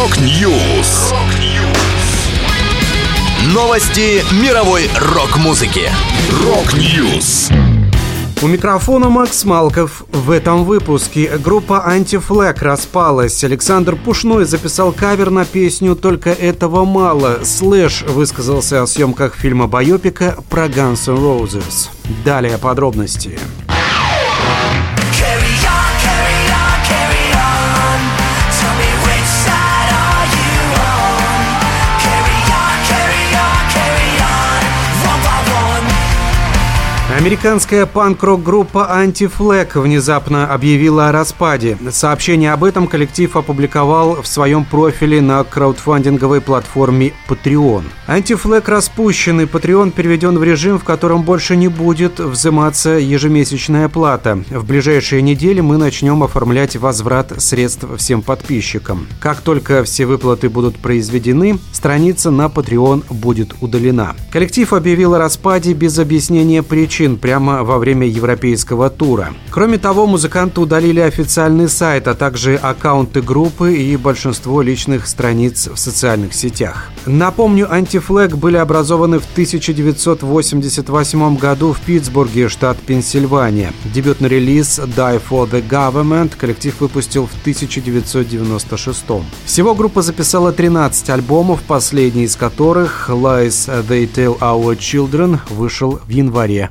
Rock News. Новости мировой рок-музыки. Rock News. У микрофона Макс Малков. В этом выпуске группа Anti-Flag распалась. Александр Пушной записал кавер на песню «Только этого мало». Slash высказался о съемках фильма «Байопика» про Guns N' Roses. Далее подробности. Американская панк-рок-группа Anti-Flag внезапно объявила о распаде. Сообщение об этом коллектив опубликовал в своем профиле на краудфандинговой платформе Patreon. Anti-Flag распущен, и Patreon переведен в режим, в котором больше не будет взиматься ежемесячная плата. В ближайшие недели мы начнем оформлять возврат средств всем подписчикам. Как только все выплаты будут произведены, страница на Patreon будет удалена. Коллектив объявил о распаде без объяснения причин причин прямо во время европейского тура. Кроме того, музыканты удалили официальный сайт, а также аккаунты группы и большинство личных страниц в социальных сетях. Напомню, антифлэг были образованы в 1988 году в Питтсбурге, штат Пенсильвания. Дебютный релиз «Die for the Government» коллектив выпустил в 1996. Всего группа записала 13 альбомов, последний из которых «Lies They Tell Our Children» вышел в январе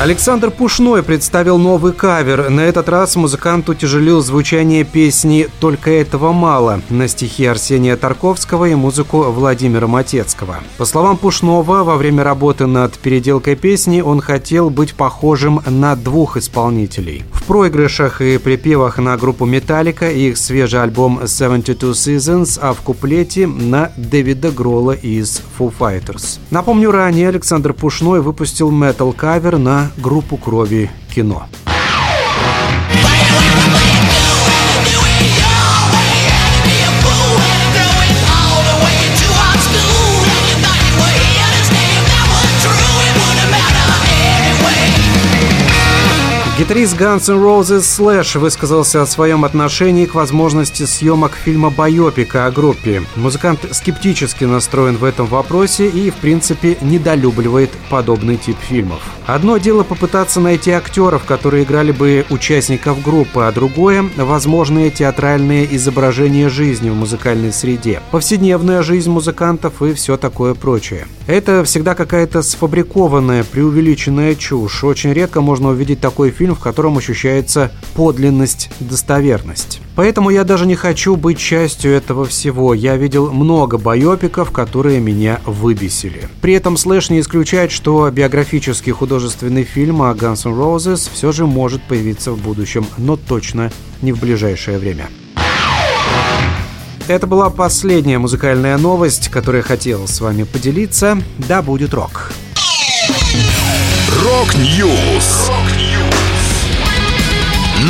Александр Пушной представил новый кавер. На этот раз музыкант утяжелил звучание песни «Только этого мало» на стихи Арсения Тарковского и музыку Владимира Матецкого. По словам Пушнова, во время работы над переделкой песни он хотел быть похожим на двух исполнителей. В проигрышах и припевах на группу «Металлика» и их свежий альбом «72 Seasons», а в куплете на Дэвида Грола из Foo Fighters. Напомню, ранее Александр Пушной выпустил метал-кавер на группу крови кино. Гитарист Guns N' Roses Slash высказался о своем отношении к возможности съемок фильма «Байопика» о группе. Музыкант скептически настроен в этом вопросе и, в принципе, недолюбливает подобный тип фильмов. Одно дело попытаться найти актеров, которые играли бы участников группы, а другое – возможные театральные изображения жизни в музыкальной среде, повседневная жизнь музыкантов и все такое прочее. Это всегда какая-то сфабрикованная, преувеличенная чушь. Очень редко можно увидеть такой фильм, в котором ощущается подлинность, достоверность. Поэтому я даже не хочу быть частью этого всего. Я видел много байопиков, которые меня выбесили. При этом Slash не исключает, что биографический художественный фильм о Guns N' Roses все же может появиться в будущем, но точно не в ближайшее время. Это была последняя музыкальная новость, которую я хотел с вами поделиться. Да будет рок. Rock News.